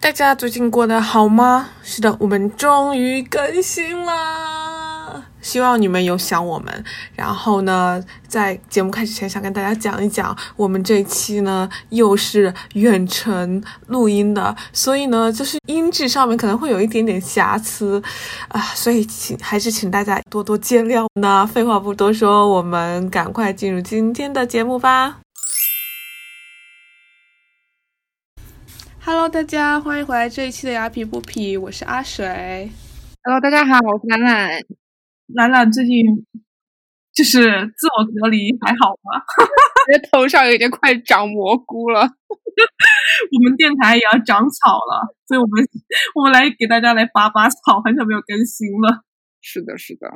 大家最近过得好吗？是的，我们终于更新啦！希望你们有想我们。然后呢，在节目开始前，想跟大家讲一讲，我们这期呢又是远程录音的，所以呢，就是音质上面可能会有一点点瑕疵啊，所以请还是请大家多多见谅。那废话不多说，我们赶快进入今天的节目吧。Hello，大家欢迎回来这一期的雅痞不痞，我是阿水。Hello，大家好，我是兰兰。兰兰最近就是自我隔离还好吗？我的头上已经快长蘑菇了。我们电台也要长草了，所以我们我们来给大家来拔拔草，很久没有更新了。是的，是的。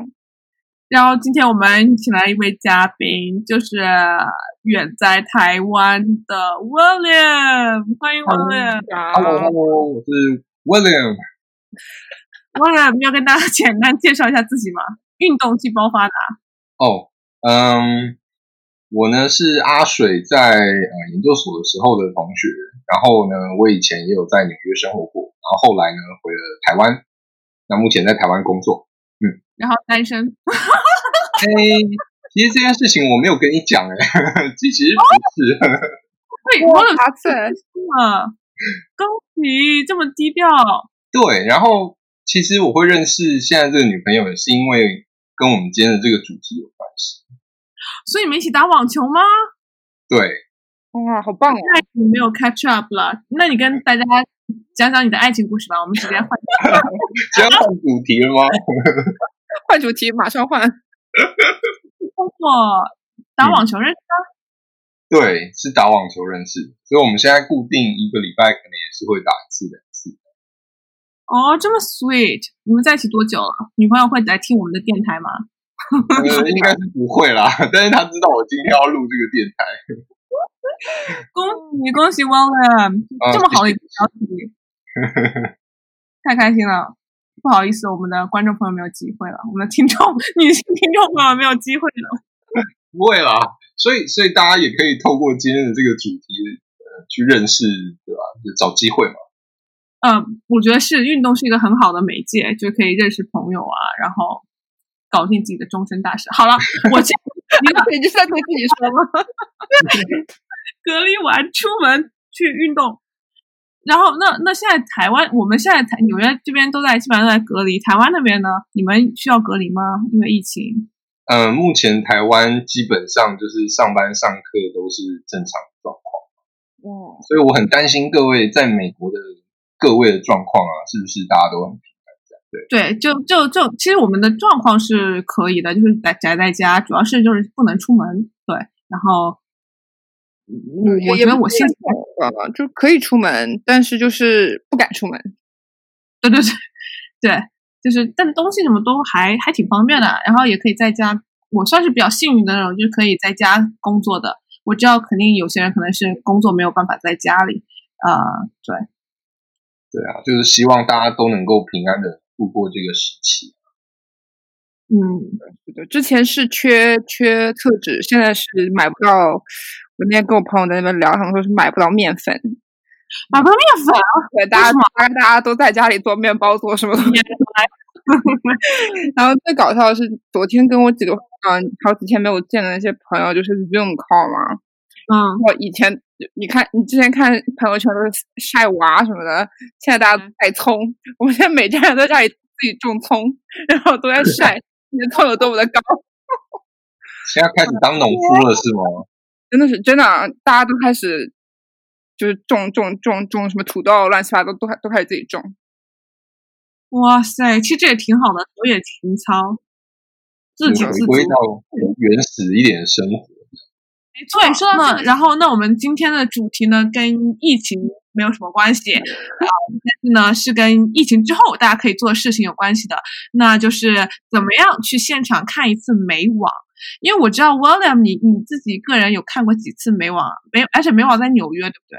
然后今天我们请来一位嘉宾，就是远在台湾的 William，欢迎 William。Hello，Hello，我是 William。William 要跟大家简单介绍一下自己吗？运动细胞发达。哦，嗯，我呢是阿水在呃研究所的时候的同学，然后呢，我以前也有在纽约生活过，然后后来呢回了台湾，那目前在台湾工作，嗯，然后单身。哎，其实这件事情我没有跟你讲哎，这其实不是。对，我有发现啊，恭喜这么低调。对，然后其实我会认识现在这个女朋友，也是因为跟我们今天的这个主题有关系。所以你们一起打网球吗？对，哇，好棒哦！那你没有 catch up 了，那你跟大家讲讲你的爱情故事吧。我们直接换，直接换主题了吗？换主题，马上换。通过打网球认识的。对，是打网球认识，所以我们现在固定一个礼拜可能也是会打一次两次。哦，这么 sweet！你们在一起多久了？女朋友会来听我们的电台吗？呃，应该是不会啦，但是她知道我今天要录这个电台。恭喜恭喜 William，、啊这么好的一个消息，太开心了。不好意思，我们的观众朋友没有机会了，我们的听众女性听众朋友没有机会了。不会啦，所以所以大家也可以透过今天的这个主题，呃，去认识，对吧？就找机会嘛。嗯，我觉得是运动是一个很好的媒介，就可以认识朋友啊，然后搞定自己的终身大事。好了，我这 你你就是在对自己说吗？隔离完出门去运动，然后那那现在台湾，我们现在台纽约这边都在基本上都在隔离，台湾那边呢，你们需要隔离吗？因为疫情。嗯，目前台湾基本上就是上班上课都是正常状况，哇，所以我很担心各位在美国的各位的状况啊，是不是大家都很平安？对。对，就就就，其实我们的状况是可以的，就是宅宅在家，主要是就是不能出门。对，然后，嗯我觉得我现在，呃，就可以出门，但是就是不敢出门。对对对对，就是，但东西什么都还还挺方便的，然后也可以在家。我算是比较幸运的那种，就是可以在家工作的。我知道肯定有些人可能是工作没有办法在家里，呃，对，对啊，就是希望大家都能够平安的度过这个时期。嗯，对的，之前是缺缺厕纸，现在是买不到。我那天跟我朋友在那边聊，他们说是买不到面粉，买不到面粉，对，大家大家大家都在家里做面包，做什么东西。然后最搞笑的是，昨天跟我几个嗯好几天没有见的那些朋友，就是 Zoom call 嘛。嗯，我以前你看你之前看朋友圈都是晒娃什么的，现在大家都晒葱。我们现在每家人都在家里自己种葱，然后都在晒 你的葱有多么的高。现在开始当农夫了是吗？真的是真的，大家都开始就是种种种种什么土豆，乱七八糟都都开始自己种。哇塞，其实这也挺好的，手也情操，自给自足。回到原始一点的生活。没错，说到这个，然后那我们今天的主题呢，跟疫情没有什么关系啊，但是呢是跟疫情之后大家可以做的事情有关系的，那就是怎么样去现场看一次美网。因为我知道 William，你你自己个人有看过几次美网，没有，而且美网在纽约，对不对？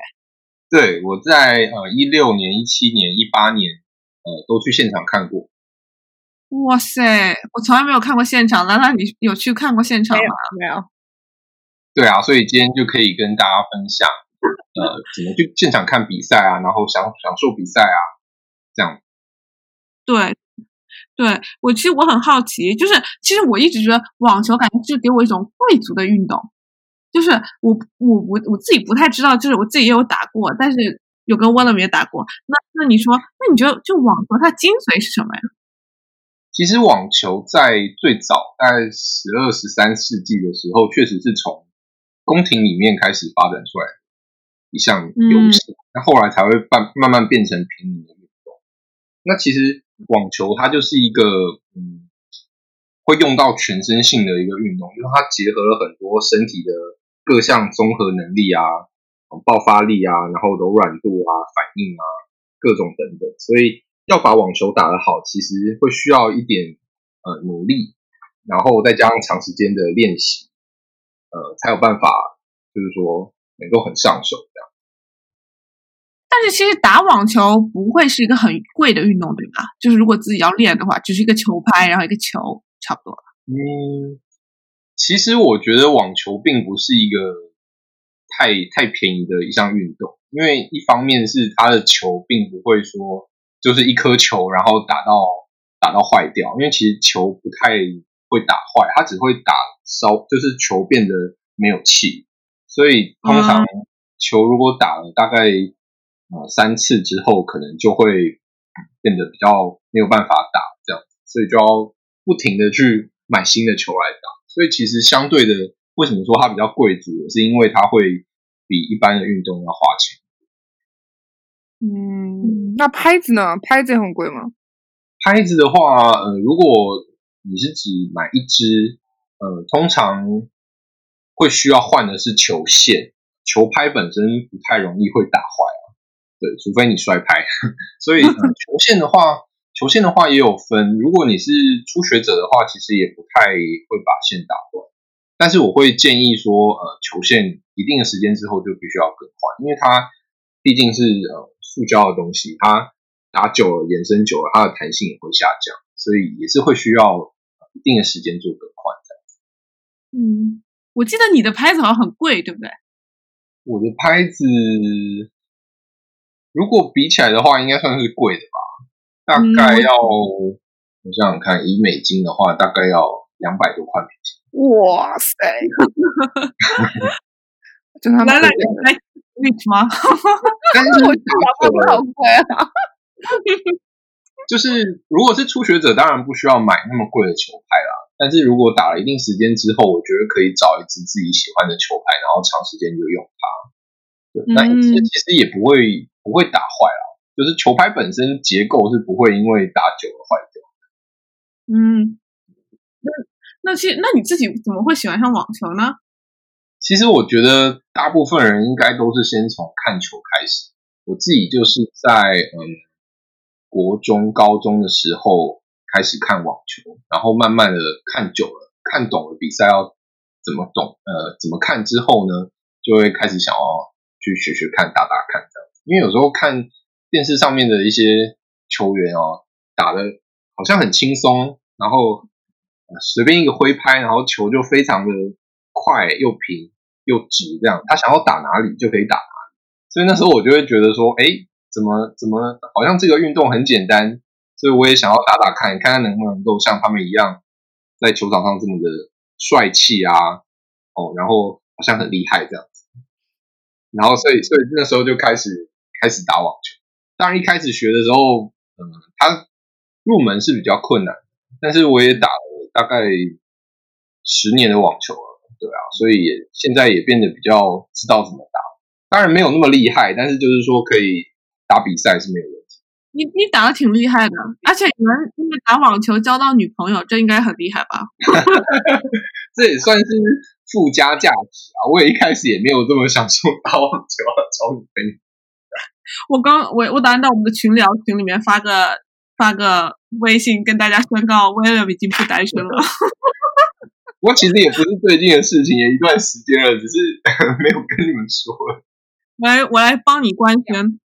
对，我在呃一六年、一七年、一八年，呃都去现场看过。哇塞，我从来没有看过现场，兰兰，你有去看过现场吗？没有。对啊，所以今天就可以跟大家分享，呃怎么去现场看比赛啊，然后享享受比赛啊，这样。对，对我其实我很好奇，就是其实我一直觉得网球感觉就给我一种贵族的运动，就是我我我我自己不太知道，就是我自己也有打过，但是有跟沃勒也打过。那那你说，那你觉得就网球它精髓是什么呀？其实网球在最早大概十二十三世纪的时候，确实是从宫廷里面开始发展出来的一项游戏，那后来才会慢慢慢变成平民的运动。那其实。网球它就是一个嗯，会用到全身性的一个运动，因为它结合了很多身体的各项综合能力啊，爆发力啊，然后柔软度啊，反应啊，各种等等。所以要把网球打得好，其实会需要一点呃努力，然后再加上长时间的练习，呃，才有办法，就是说能够很上手。但是其实打网球不会是一个很贵的运动，对吧？就是如果自己要练的话，只是一个球拍，然后一个球，差不多了。嗯，其实我觉得网球并不是一个太太便宜的一项运动，因为一方面是它的球并不会说就是一颗球，然后打到打到坏掉，因为其实球不太会打坏，它只会打烧，就是球变得没有气，所以通常球如果打了大概。呃，三次之后可能就会变得比较没有办法打这样子，所以就要不停的去买新的球来打。所以其实相对的，为什么说它比较贵族，是因为它会比一般的运动要花钱。嗯，那拍子呢？拍子很贵吗？拍子的话，呃，如果你是指买一支，呃，通常会需要换的是球线，球拍本身不太容易会打坏。对，除非你摔拍，所以球线的话，球线的话也有分。如果你是初学者的话，其实也不太会把线打断。但是我会建议说，呃，球线一定的时间之后就必须要更换，因为它毕竟是呃塑胶的东西，它打久了、延伸久了，它的弹性也会下降，所以也是会需要一定的时间做更换这样子。嗯，我记得你的拍子好像很贵，对不对？我的拍子。如果比起来的话，应该算是贵的吧？大概要我想想看，以美金的话，大概要两百多块美金。哇塞！真的来来来，rich 吗？但是 我觉得好贵啊。就是如果是初学者，当然不需要买那么贵的球拍啦。但是如果打了一定时间之后，我觉得可以找一支自己喜欢的球拍，然后长时间就用它。对，那其实也不会。不会打坏了，就是球拍本身结构是不会因为打久了坏掉。嗯，那那其实那你自己怎么会喜欢上网球呢？其实我觉得大部分人应该都是先从看球开始。我自己就是在嗯国中、高中的时候开始看网球，然后慢慢的看久了，看懂了比赛要怎么懂，呃，怎么看之后呢，就会开始想要去学学看，打打看这样。因为有时候看电视上面的一些球员哦，打的好像很轻松，然后随便一个挥拍，然后球就非常的快又平又直，这样他想要打哪里就可以打哪里。所以那时候我就会觉得说，哎，怎么怎么好像这个运动很简单，所以我也想要打打看，看看能不能够像他们一样在球场上这么的帅气啊，哦，然后好像很厉害这样子。然后所以所以那时候就开始。开始打网球，当然一开始学的时候，嗯，他入门是比较困难，但是我也打了大概十年的网球了，对啊，所以也现在也变得比较知道怎么打，当然没有那么厉害，但是就是说可以打比赛是没有问题。你你打的挺厉害的，而且你们因为打网球交到女朋友，这应该很厉害吧？这也算是附加价值啊！我也一开始也没有这么想说打网球找女朋友。我刚我我打算到我们的群聊群里面发个发个微信跟大家宣告，William 已经不单身了。我其实也不是最近的事情，也一段时间了，只是 没有跟你们说。我来我来帮你官宣。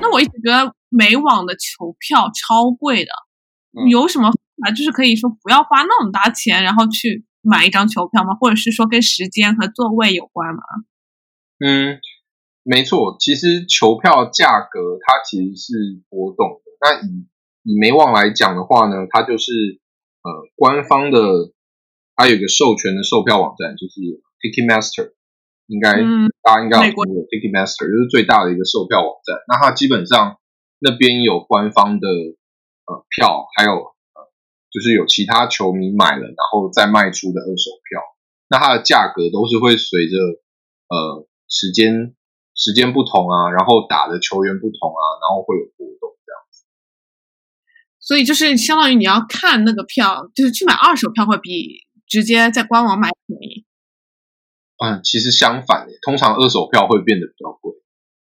那我一直觉得美网的球票超贵的，嗯有什么方法就是可以说不要花那么大钱，然后去买一张球票吗？或者是说跟时间和座位有关吗？嗯，没错，其实球票价格它其实是波动的。那以以美网来讲的话呢，它就是呃官方的，它有一个授权的售票网站，就是 Ticketmaster，应该、嗯大家应该有听过 Ticketmaster，就是最大的一个售票网站。那它基本上那边有官方的呃票，还有呃就是有其他球迷买了然后再卖出的二手票，那它的价格都是会随着呃时间时间不同啊，然后打的球员不同啊，然后会有波动这样子。所以就是相当于你要看那个票，就是去买二手票会比直接在官网买便宜。嗯，其实相反的，通常二手票会变得比较贵，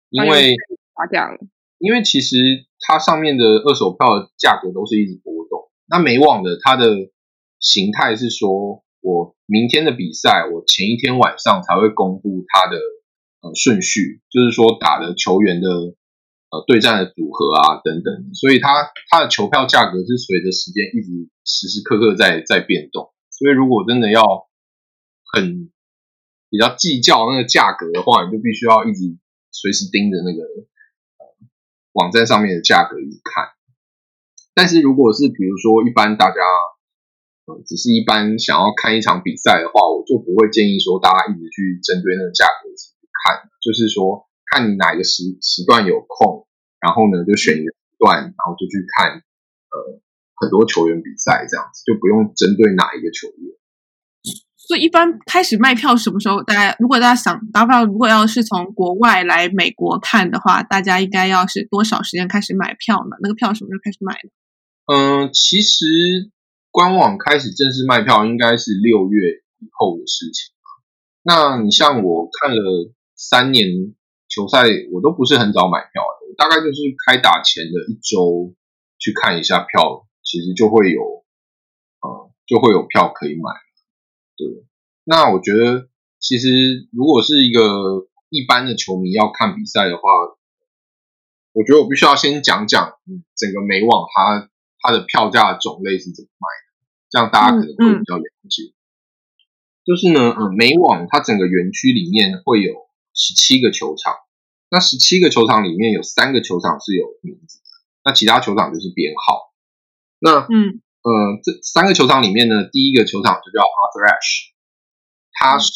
因哎为划价了。因为其实它上面的二手票的价格都是一直波动。那美网的它的形态是说，我明天的比赛，我前一天晚上才会公布它的呃顺序，就是说打的球员的呃对战的组合啊等等，所以它它的球票价格是随着时间一直时时刻刻在在变动。所以如果真的要很比较计较那个价格的话，你就必须要一直随时盯着那个网站上面的价格一看。但是如果是比如说一般大家呃只是一般想要看一场比赛的话，我就不会建议说大家一直去针对那个价格去看，就是说看你哪一个时时段有空，然后呢就选一段，然后就去看呃很多球员比赛这样子，就不用针对哪一个球员。所以一般开始卖票什么时候？大家如果大家想，打不如果要是从国外来美国看的话，大家应该要是多少时间开始买票呢？那个票什么时候开始买的？嗯，其实官网开始正式卖票应该是六月以后的事情。那你像我看了三年球赛，我都不是很早买票的，我大概就是开打前的一周去看一下票，其实就会有，呃，就会有票可以买。对，那我觉得其实如果是一个一般的球迷要看比赛的话，我觉得我必须要先讲讲嗯整个美网它它的票价种类是怎么卖的，这样大家可能会比较了解。就是呢，呃，美网它整个园区里面会有十七个球场，那十七个球场里面有三个球场是有名字的，那其他球场就是编号。那嗯呃，这三个球场里面呢，第一个球场就叫 Arthur Ashe，它是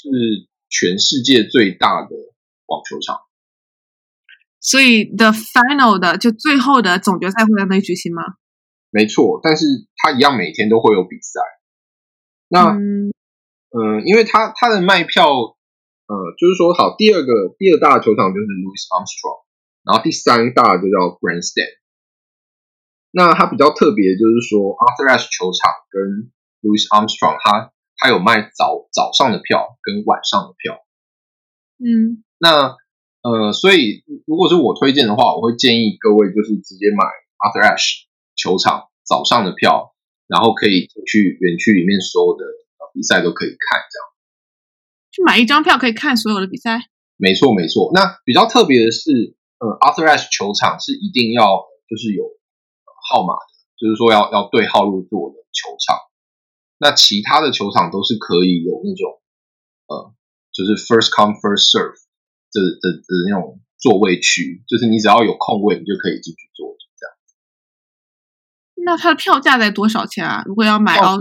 全世界最大的网球场。所以 the final 的就最后的总决赛会在那里举行吗？没错，但是它一样每天都会有比赛。那嗯呃，因为它它的卖票，呃，就是说好，第二个第二大球场就是 Louis Armstrong，然后第三大就叫 Grandstand。那它比较特别，就是说 Arthur Ashe 球场跟 Louis Armstrong，它它有卖早早上的票跟晚上的票。嗯那呃，所以如果是我推荐的话，我会建议各位就是直接买 Arthur Ashe 球场早上的票，然后可以进去园区里面所有的呃比赛都可以看，这样。去买一张票可以看所有的比赛。没错，没错。那比较特别的是，呃，Arthur Ashe 球场是一定要就是有号码的，就是说要要对号入座的球场。那其他的球场都是可以有那种呃，就是 first come first serve 的的的那种座位区，就是你只要有空位，你就可以进去坐，这样。那它的票价在多少钱啊？如果要买票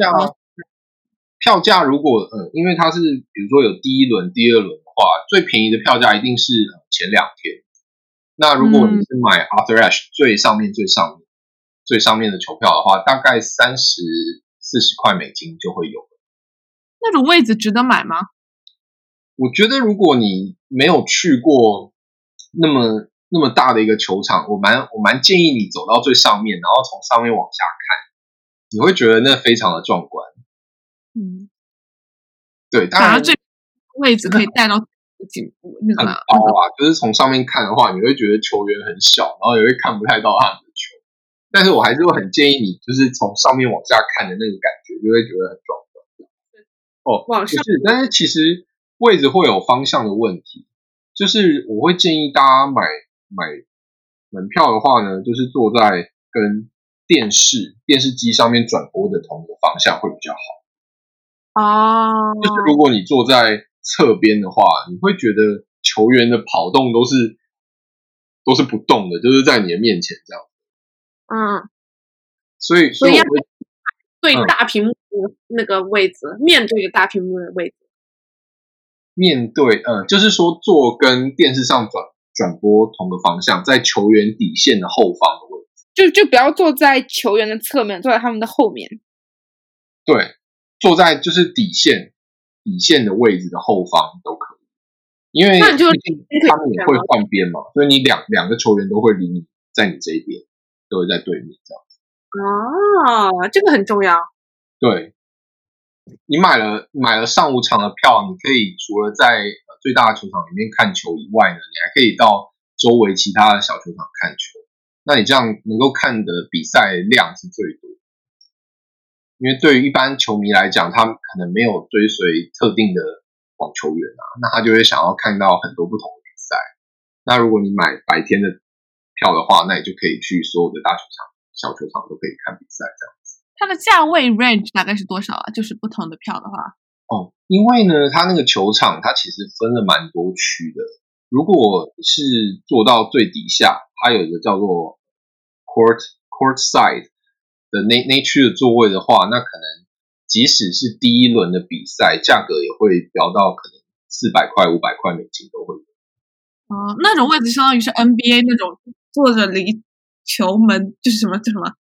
价如果呃，因为它是比如说有第一轮、第二轮的话，最便宜的票价一定是呃前两天。那如果你是买 Arthur Ashe 最上面、最上面、最上面的球票的话，大概三十四十块美金就会有了。那种位置值得买吗？我觉得如果你没有去过那么那么大的一个球场，我蛮我蛮建议你走到最上面，然后从上面往下看，你会觉得那非常的壮观。嗯，对，当然最位置可以带到颈部那很个高啊，就是从上面看的话，你会觉得球员很小，然后也会看不太到他们。但是我还是会很建议你，就是从上面往下看的那个感觉，就会觉得很壮观。哦，往上不是，但是其实位置会有方向的问题，就是我会建议大家买买门票的话呢，就是坐在跟电视电视机上面转播的同一个方向会比较好。啊，就是如果你坐在侧边的话，你会觉得球员的跑动都是都是不动的，就是在你的面前这样。嗯，所以所以对嗯大屏幕那个位置，面对着大屏幕的位置。面对呃，就是说坐跟电视上转转播同个方向，在球员底线的后方的位置。就就不要坐在球员的侧面，坐在他们的后面。对，坐在就是底线底线的位置的后方都可以，因为那你就他们也会换边嘛，所以你两两个球员都会离你在你这一边，都会在对面这样。子。啊，这个很重要。对，你买了买了上午场的票，你可以除了在呃最大的球场里面看球以外呢，你还可以到周围其他的小球场看球。那你这样能够看的比赛量是最多，因为对于一般球迷来讲，他可能没有追随特定的网球员啊，那他就会想要看到很多不同的比赛。那如果你买白天的票的话，那你就可以去所有的大球场、小球场都可以看比赛，这样子。它的价位 range 大概是多少啊？就是不同的票的话，哦，因为呢，它那个球场它其实分了蛮多区的。如果是坐到最底下，它有一个叫做 court court side 的那那区的座位的话，那可能即使是第一轮的比赛，价格也会飙到可能四百块、五百块美金都会有。哦，那种位置相当于是 NBA 那种坐着离球门就是什么叫什么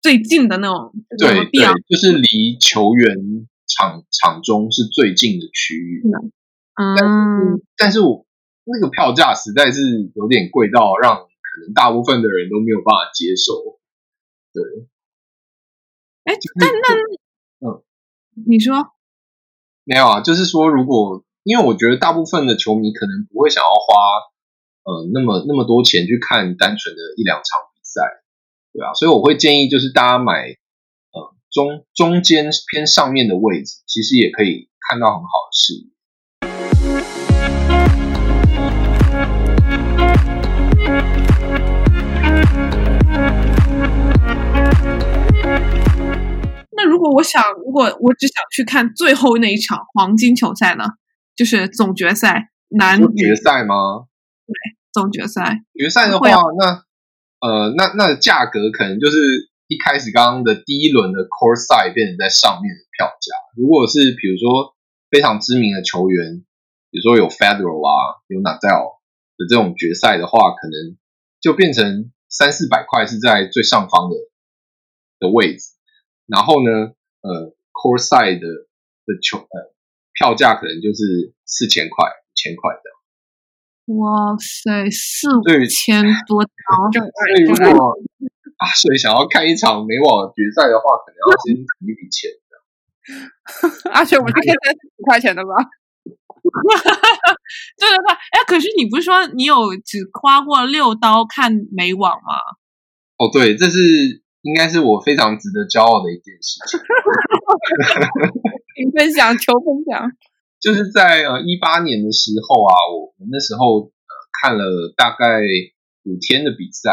最近的那种，对对，就是离球员场场中是最近的区域。嗯，但是我那个票价实在是有点贵到让可能大部分的人都没有办法接受。对，哎，就是但那嗯，你说没有啊，就是说，如果因为我觉得大部分的球迷可能不会想要花呃那么那么多钱去看单纯的一两场比赛，对啊，所以我会建议就是大家买呃中中间偏上面的位置，其实也可以看到很好的视野。那如果我想，如果我只想去看最后那一场黄金球赛呢？就是总决赛男女决赛吗？总决赛，决赛的话那呃，那那价格可能就是一开始刚刚的第一轮的 core 赛变成在上面的票价。如果是比如说非常知名的球员，比如说有 Federal 啊，有 Nadal 的这种决赛的话，可能就变成三四百块是在最上方的的位置，然后呢，呃，core 赛的的球呃票价可能就是四千块、五千块这样。哇塞，四对五千多刀，就所以如果啊，所以想要看一场美网决赛的话，可能要先存一笔钱。而且我们是可以才十块钱的吧？对对对，哎，可是你不是说你有只花过六刀看美网吗？哦，对，这是应该是我非常值得骄傲的一件事情，请分享，求分享。就是在呃一八年的时候啊，我我那时候呃看了大概五天的比赛，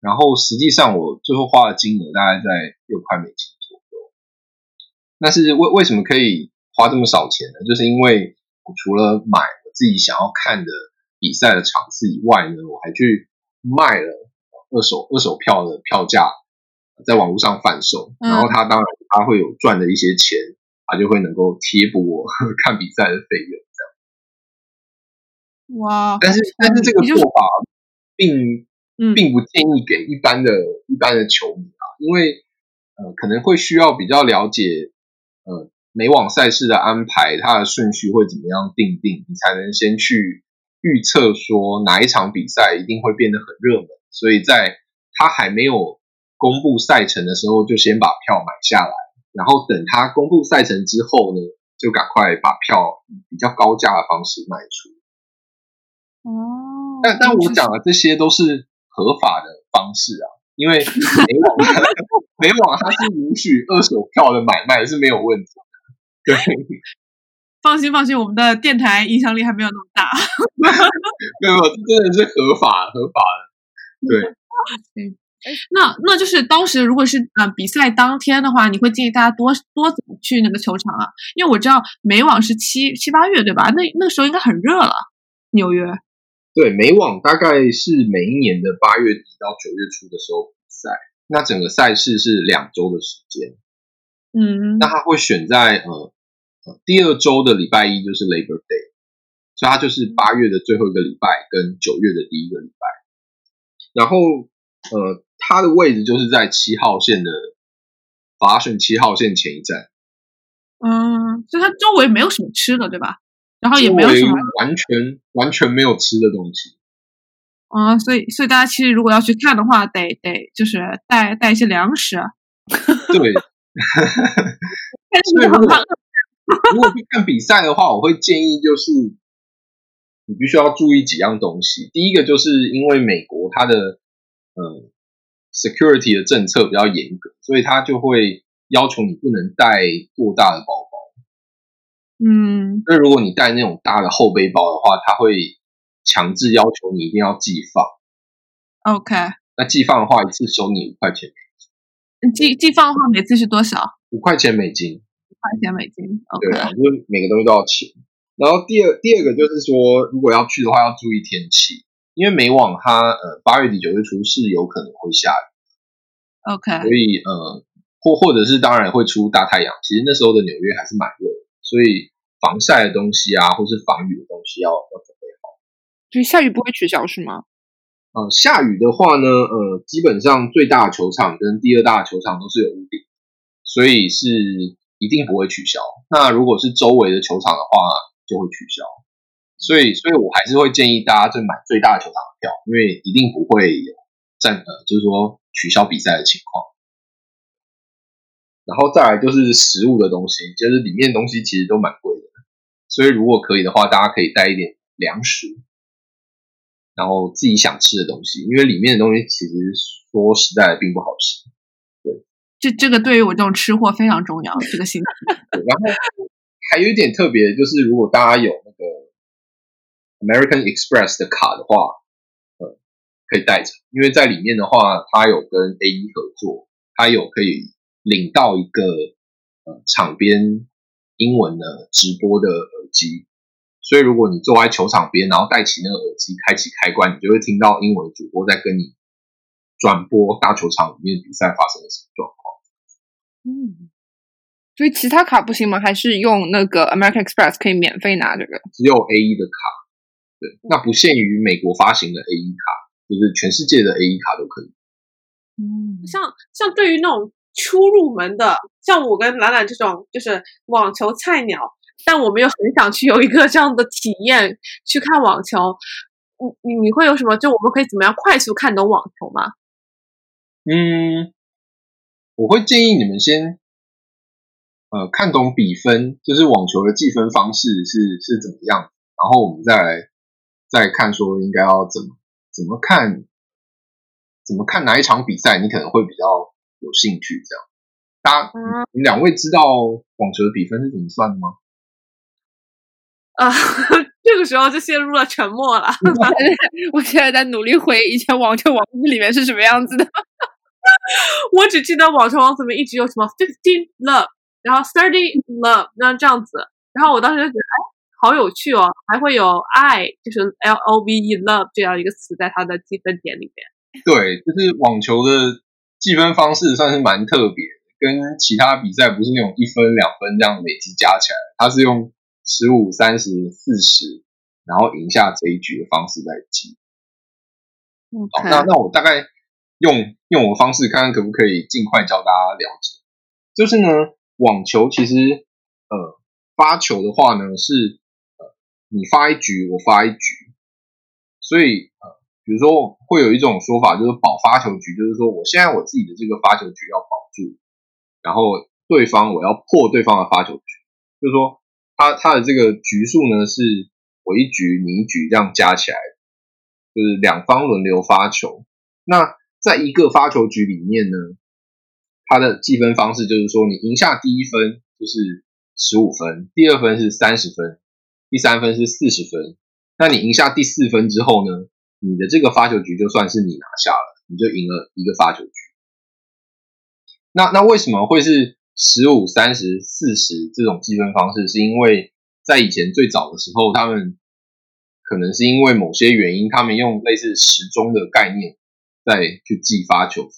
然后实际上我最后花的金额大概在六块美金左右。那是为为什么可以花这么少钱呢？就是因为我除了买我自己想要看的比赛的场次以外呢，我还去卖了二手二手票的票价，在网络上贩售，嗯然后他当然他会有赚的一些钱，他就会能够贴补我 看比赛的费用。哇，但是但是这个做法并嗯并不建议给一般的一般的球迷啊，因为呃可能会需要比较了解呃美网赛事的安排，它的顺序会怎么样定定，你才能先去预测说哪一场比赛一定会变得很热门，所以在他还没有公布赛程的时候，就先把票买下来，然后等他公布赛程之后呢，就赶快把票以比较高价的方式卖出。哦，但但我讲的这些都是合法的方式啊，因为美网美网它是允许二手票的买卖是没有问题的。对，放心放心，我们的电台影响力还没有那么大。没有，这真的是合法合法的。对，那那就是当时如果是呃比赛当天的话，你会建议大家多多怎么去那个球场啊？因为我知道美网是七七八月对吧？那那个时候应该很热了，纽约。对，美网大概是每一年的八月底到九月初的时候比赛，那整个赛事是两周的时间。嗯，那他会选在呃呃第二周的礼拜一就是 Labor Day，所以它就是八月的最后一个礼拜跟九月的第一个礼拜。然后呃，它的位置就是在七号线的法选七号线前一站，嗯，所以它周围没有什么吃的，对吧？然后也没有什么完全完全没有吃的东西。啊，所以所以大家其实如果要去看的话，得得就是带带一些粮食。对。所以如果 如果去看比赛的话，我会建议就是你必须要注意几样东西。第一个就是因为美国它的嗯 security 的政策比较严格，所以他就会要求你不能带过大的包包。嗯，那如果你带那种大的后背包的话，他会强制要求你一定要寄放。OK，那寄放的话，一次收你五块钱。寄寄放的话，每次是多少？五块钱美金。五块钱美金。对啊，就是每个东西都要钱。然后第二第二个就是说，如果要去的话，要注意天气，因为美网它呃八月底九月初是有可能会下雨。OK。所以呃或或者是当然会出大太阳，其实那时候的纽约还是蛮热的。所以防晒的东西啊，或是防雨的东西要要准备好。所以下雨不会取消是吗？呃，下雨的话呢，呃，基本上最大的球场跟第二大的球场都是有屋顶，所以是一定不会取消。那如果是周围的球场的话，就会取消。所以，所以我还是会建议大家就买最大的球场的票，因为一定不会有占呃，就是说取消比赛的情况。然后再来就是食物的东西，就是里面东西其实都蛮贵的，所以如果可以的话，大家可以带一点粮食，然后自己想吃的东西，因为里面的东西其实说实在的并不好吃。对，这这个对于我这种吃货非常重要，这个心态。然后还有一点特别，就是如果大家有那个 American Express 的卡的话，呃，可以带着，因为在里面的话，它有跟 A 一合作，它有可以。领到一个呃场边英文的直播的耳机，所以如果你坐在球场边，然后戴起那个耳机，开启开关，你就会听到英文主播在跟你转播大球场里面比赛发生了什么状况。嗯，所以其他卡不行吗？还是用那个 American Express 可以免费拿这个？只有 A 一的卡，对，那不限于美国发行的 A 一卡，就是全世界的 A 一卡都可以。嗯，像像对于那种。初入门的，像我跟兰兰这种就是网球菜鸟，但我们又很想去有一个这样的体验，去看网球。你你你会有什么？就我们可以怎么样快速看懂网球吗？嗯，我会建议你们先，呃，看懂比分，就是网球的计分方式是是怎么样，然后我们再来再看说应该要怎么怎么看，怎么看哪一场比赛，你可能会比较。有兴趣这样，大家，你两位知道网球的比分是怎么算的吗？啊，这个时候就陷入了沉默了。我现在在努力回忆以前网球王子里面是什么样子的。我只记得网球王子里面一直有什么 fifteen love，然后 thirty love，那这样子。然后我当时就觉得，哎，好有趣哦，还会有爱，就是 L O V E love 这样一个词在它的积分点里面。对，就是网球的。计分方式算是蛮特别，跟其他比赛不是那种一分两分这样累积加起来，它是用十五、三十、四十，然后赢下这一局的方式来记。好，那那我大概用用我的方式，看看可不可以尽快教大家了解。就是呢，网球其实呃发球的话呢是呃你发一局，我发一局，所以呃。比如说，会有一种说法，就是保发球局，就是说，我现在我自己的这个发球局要保住，然后对方我要破对方的发球局，就是说，他他的这个局数呢，是我一局你一局这样加起来，就是两方轮流发球。那在一个发球局里面呢，它的计分方式就是说，你赢下第一分就是十五分，第二分是三十分，第三分是四十分。那你赢下第四分之后呢？你的这个发球局就算是你拿下了，你就赢了一个发球局。那那为什么会是十五、三十、四十这种计分方式？是因为在以前最早的时候，他们可能是因为某些原因，他们用类似时钟的概念再去计发球分，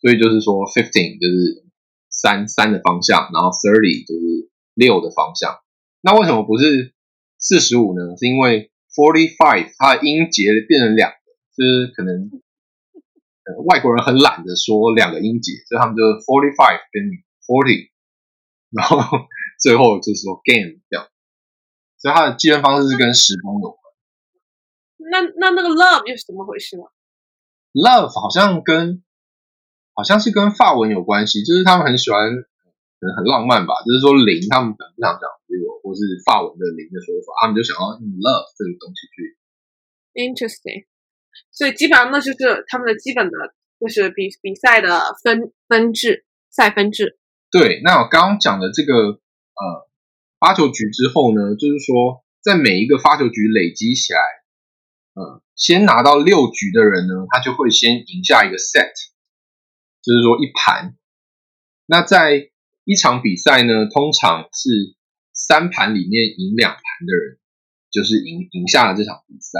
所以就是说，fifteen 就是三三的方向，然后 thirty 就是六的方向。那为什么不是四十五呢？是因为 forty five 它的音节变成两个，就是可能。呃，外国人很懒得说两个音节，所以他们就 forty five 跟 forty，然后 最后就是说 game 这样，所以它的计算方式是跟时钟有关。那那那个 love 又是怎么回事呢？love 好像跟好像是跟法文有关系，就是他们很喜欢，可能很浪漫吧，就是说零，他们很不想讲这个，或是法文的零的说法，他们就想要用 love 这个东西去。Interesting。所以基本上那就是他们的基本的，就是比比赛的分分制赛分制。对，那我刚刚讲的这个呃发球局之后呢，就是说在每一个发球局累积起来，呃，先拿到六局的人呢，他就会先赢下一个 set，就是说一盘。那在一场比赛呢，通常是三盘里面赢两盘的人，就是赢赢下了这场比赛。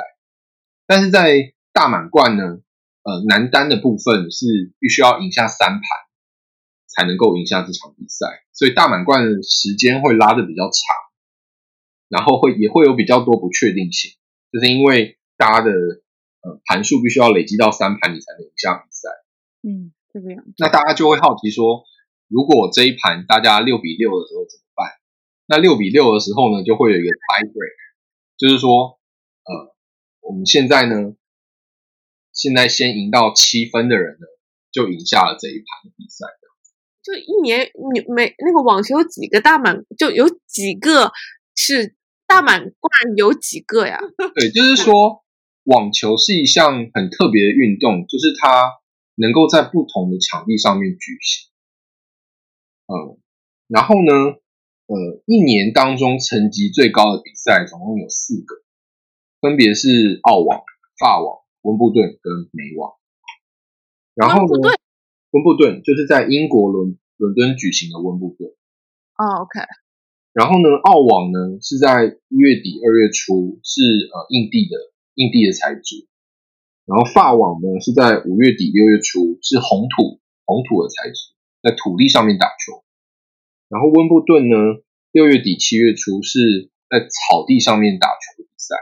但是在大满贯呢，呃，男单的部分是必须要赢下三盘才能够赢下这场比赛，所以大满贯的时间会拉的比较长，然后会也会有比较多不确定性，就是因为大家的呃盘数必须要累积到三盘，你才能赢下比赛。嗯，这个样。那大家就会好奇说，如果这一盘大家六比六的时候怎么办？那六比六的时候呢，就会有一个 tie break，就是说，呃，我们现在呢。现在先赢到七分的人呢，就赢下了这一盘比赛。就一年你每那个网球有几个大满，就有几个是大满贯，有几个呀？对，就是说网球是一项很特别的运动，就是它能够在不同的场地上面举行。嗯，然后呢，呃，一年当中成绩最高的比赛总共有四个，分别是澳网、法网。温布顿跟美网，然后呢？温布顿就是在英国伦伦敦举行的温布顿。哦，OK。然后呢？澳网呢是在一月底二月初，是呃印地的印地的材质。然后法网呢是在五月底六月初，是红土红土的材质，在土地上面打球。然后温布顿呢六月底七月初是在草地上面打球的比赛。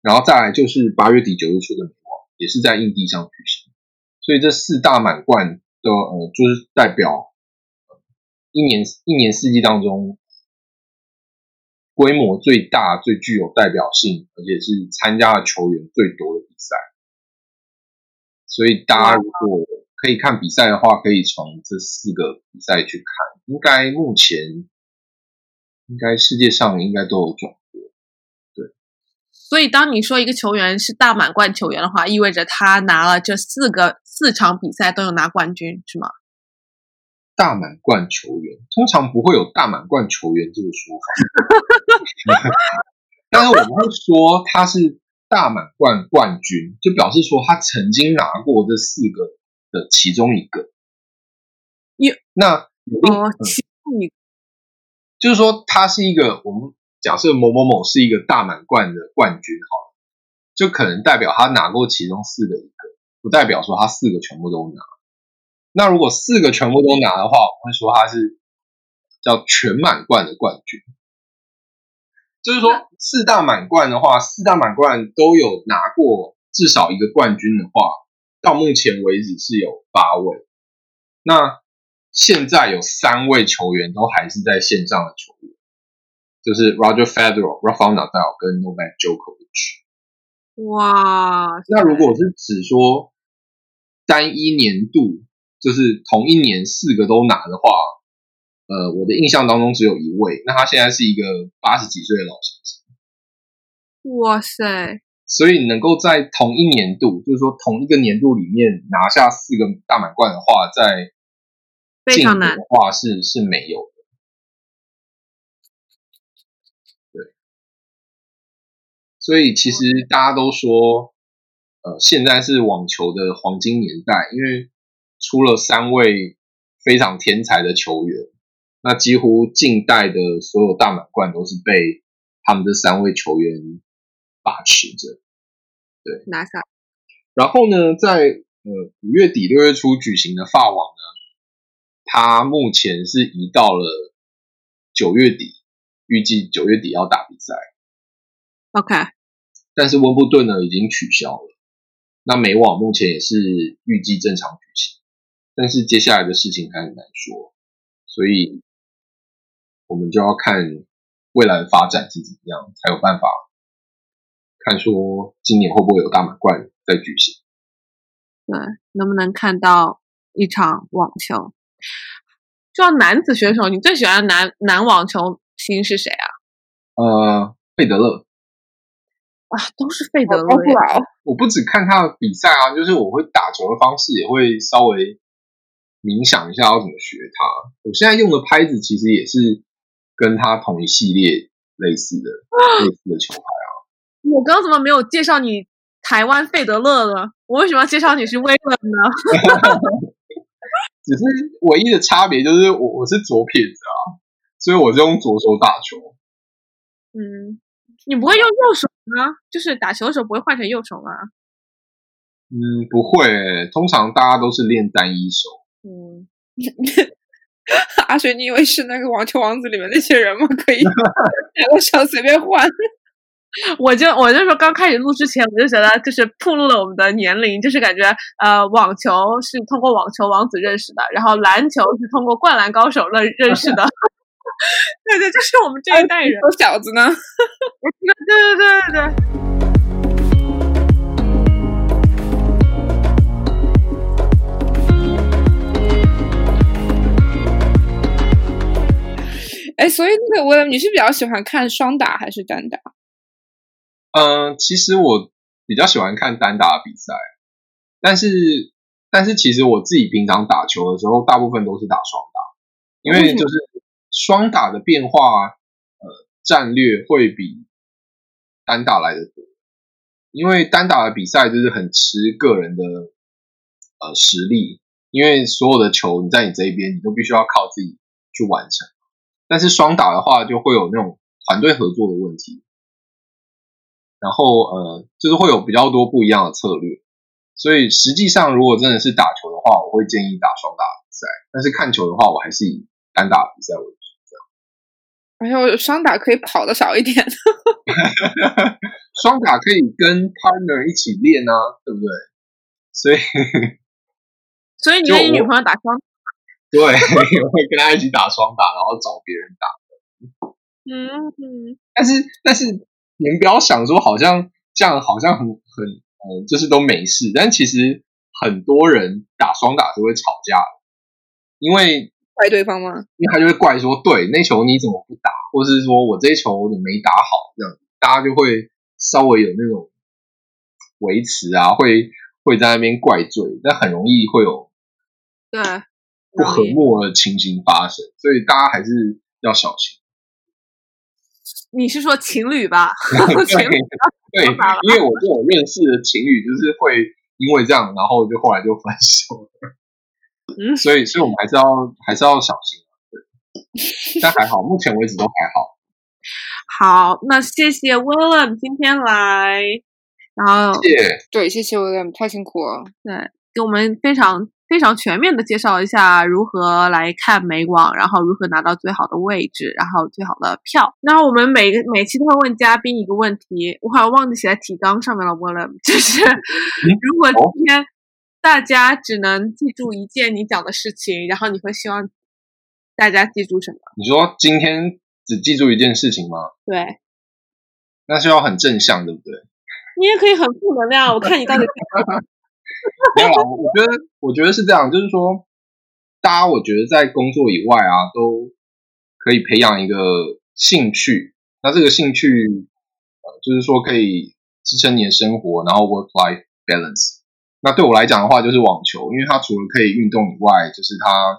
然后再来就是八月底九月初的美网，也是在印地上举行，所以这四大满贯的呃，就是代表一年一年四季当中规模最大、最具有代表性，而且是参加的球员最多的比赛。所以大家如果可以看比赛的话，可以从这四个比赛去看，应该目前应该世界上应该都有转播。所以，当你说一个球员是大满贯球员的话，意味着他拿了这四个四场比赛都有拿冠军，是吗？大满贯球员通常不会有大满贯球员这个说法，但是我们会说他是大满贯冠军，就表示说他曾经拿过这四个的其中一个。有那有其中一个，就是说他是一个我们。假设某某某是一个大满贯的冠军，好，就可能代表他拿过其中四个一个，不代表说他四个全部都拿。那如果四个全部都拿的话，我会说他是叫全满贯的冠军。就是说四大满贯的话，四大满贯都有拿过至少一个冠军的话，到目前为止是有八位。那现在有三位球员都还是在线上的球员。就是 Roger Federer、Rafael Nadal 跟 Novak Djokovic。哇！那如果是只说单一年度，就是同一年四个都拿的话，呃，我的印象当中只有一位。那他现在是一个八十几岁的老先生。哇塞！所以能够在同一年度，就是说同一个年度里面拿下四个大满贯的话，在非常难的话是是没有的。所以其实大家都说，呃，现在是网球的黄金年代，因为出了三位非常天才的球员，那几乎近代的所有大满贯都是被他们这三位球员把持着。对拿下。然后呢，在呃五月底六月初举行的法网呢，它目前是移到了九月底，预计九月底要打比赛。OK，但是温布顿呢已经取消了，那美网目前也是预计正常举行，但是接下来的事情还很难说，所以我们就要看未来的发展是怎么样，才有办法看说今年会不会有大满贯在举行。对，能不能看到一场网球？说到男子选手，你最喜欢的男男网球星是谁啊？呃，费德勒，啊，都是费德勒我不只看他的比赛啊，就是我会打球的方式也会稍微冥想一下要怎么学他。我现在用的拍子其实也是跟他同一系列类似的 类似的球拍。我刚刚怎么没有介绍你台湾费德勒呢？我为什么要介绍你是威廉呢？只是唯一的差别就是我我是左撇子啊，所以我就用左手打球。嗯，你不会用右手吗？就是打球的时候不会换成右手吗？嗯，不会欸、通常大家都是练单一手。嗯，阿水，你以为是那个网球王子里面那些人吗？可以两个手随便换。我就我就说刚开始录之前，我就觉得就是暴露了我们的年龄，就是感觉呃，网球是通过网球王子认识的，然后篮球是通过灌篮高手认认识的。对对，就是我们这一代人。我小子呢？对对对对对。哎，所以那个我，你是比较喜欢看双打还是单打？嗯，其实我比较喜欢看单打的比赛，但是但是其实我自己平常打球的时候，大部分都是打双打，因为就是双打的变化，呃，战略会比单打来的多。因为单打的比赛就是很吃个人的呃实力，因为所有的球你在你这一边，你都必须要靠自己去完成。但是双打的话，就会有那种团队合作的问题。然后呃，就是会有比较多不一样的策略，所以实际上如果真的是打球的话，我会建议打双打比赛，但是看球的话，我还是以单打比赛为主。而且我双打可以跑的少一点。双打可以跟 partner 一起练啊，对不对？所以 所以你就跟你女朋友打双，对，我会跟她一起打双打，然后找别人打。嗯嗯，但是但是你们不要想说好像这样好像很很呃，就是都没事，但其实很多人打双打是会吵架的，因为怪对方吗？因为他就会怪说，对那球你怎么不打，或是说我这一球你没打好，这样大家就会稍微有那种维持啊，会会在那边怪罪，但很容易会有对，不和睦的情形发生，所以大家还是要小心。你是说情侣吧？对 情侣对，因为我这种认识的情侣，就是会因为这样，然后就后来就分手了。嗯 所以所以我们还是要还是要小心啊。对，但还好，目前为止都还好。好，那谢谢 Willam 今天来，然后谢谢。对，谢谢 William，太辛苦了。对给我们非常非常全面的介绍一下如何来看美网，然后如何拿到最好的位置，然后最好的票。然后我们每个每期都会问嘉宾一个问题，我好像忘记写在提纲上面了，Willem，就是如果今天大家只能记住一件你讲的事情，然后你会希望大家记住什么？你说今天只记住一件事情吗？对那是要很正向，对不对？你也可以很负能量，我看你到底 没有啦，我我觉得我觉得是这样，就是说，大家我觉得在工作以外啊，都可以培养一个兴趣。那这个兴趣，呃，就是说可以支撑你的生活，然后 work life balance。那对我来讲的话，就是网球，因为它除了可以运动以外，就是它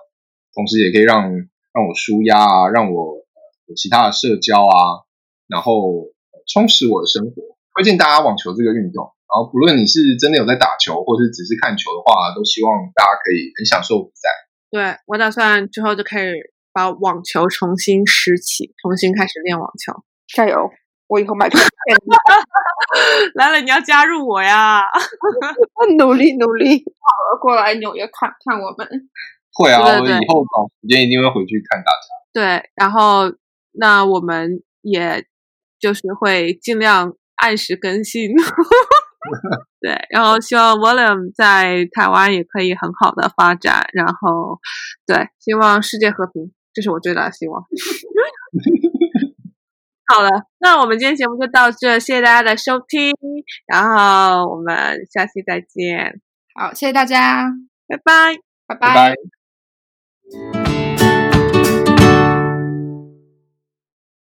同时也可以让让我舒压啊，让我有其他的社交啊，然后充实我的生活。推荐大家网球这个运动。然后不论你是真的有在打球，或是只是看球的话，都希望大家可以很享受比赛。对我打算之后就开始把网球重新拾起，重新开始练网球。加油！我以后买票骗你，来了，你要加入我呀！努力努力，好了，过来纽约看看我们。会啊，我对对对以后找时间一定会回去看大家。对，然后那我们也就是会尽量按时更新。对，然后希望 William 在台湾也可以很好的发展，然后对，希望世界和平，这是我最大的希望。好了，那我们今天节目就到这，谢谢大家的收听，然后我们下期再见，好，谢谢大家，拜拜。拜拜拜。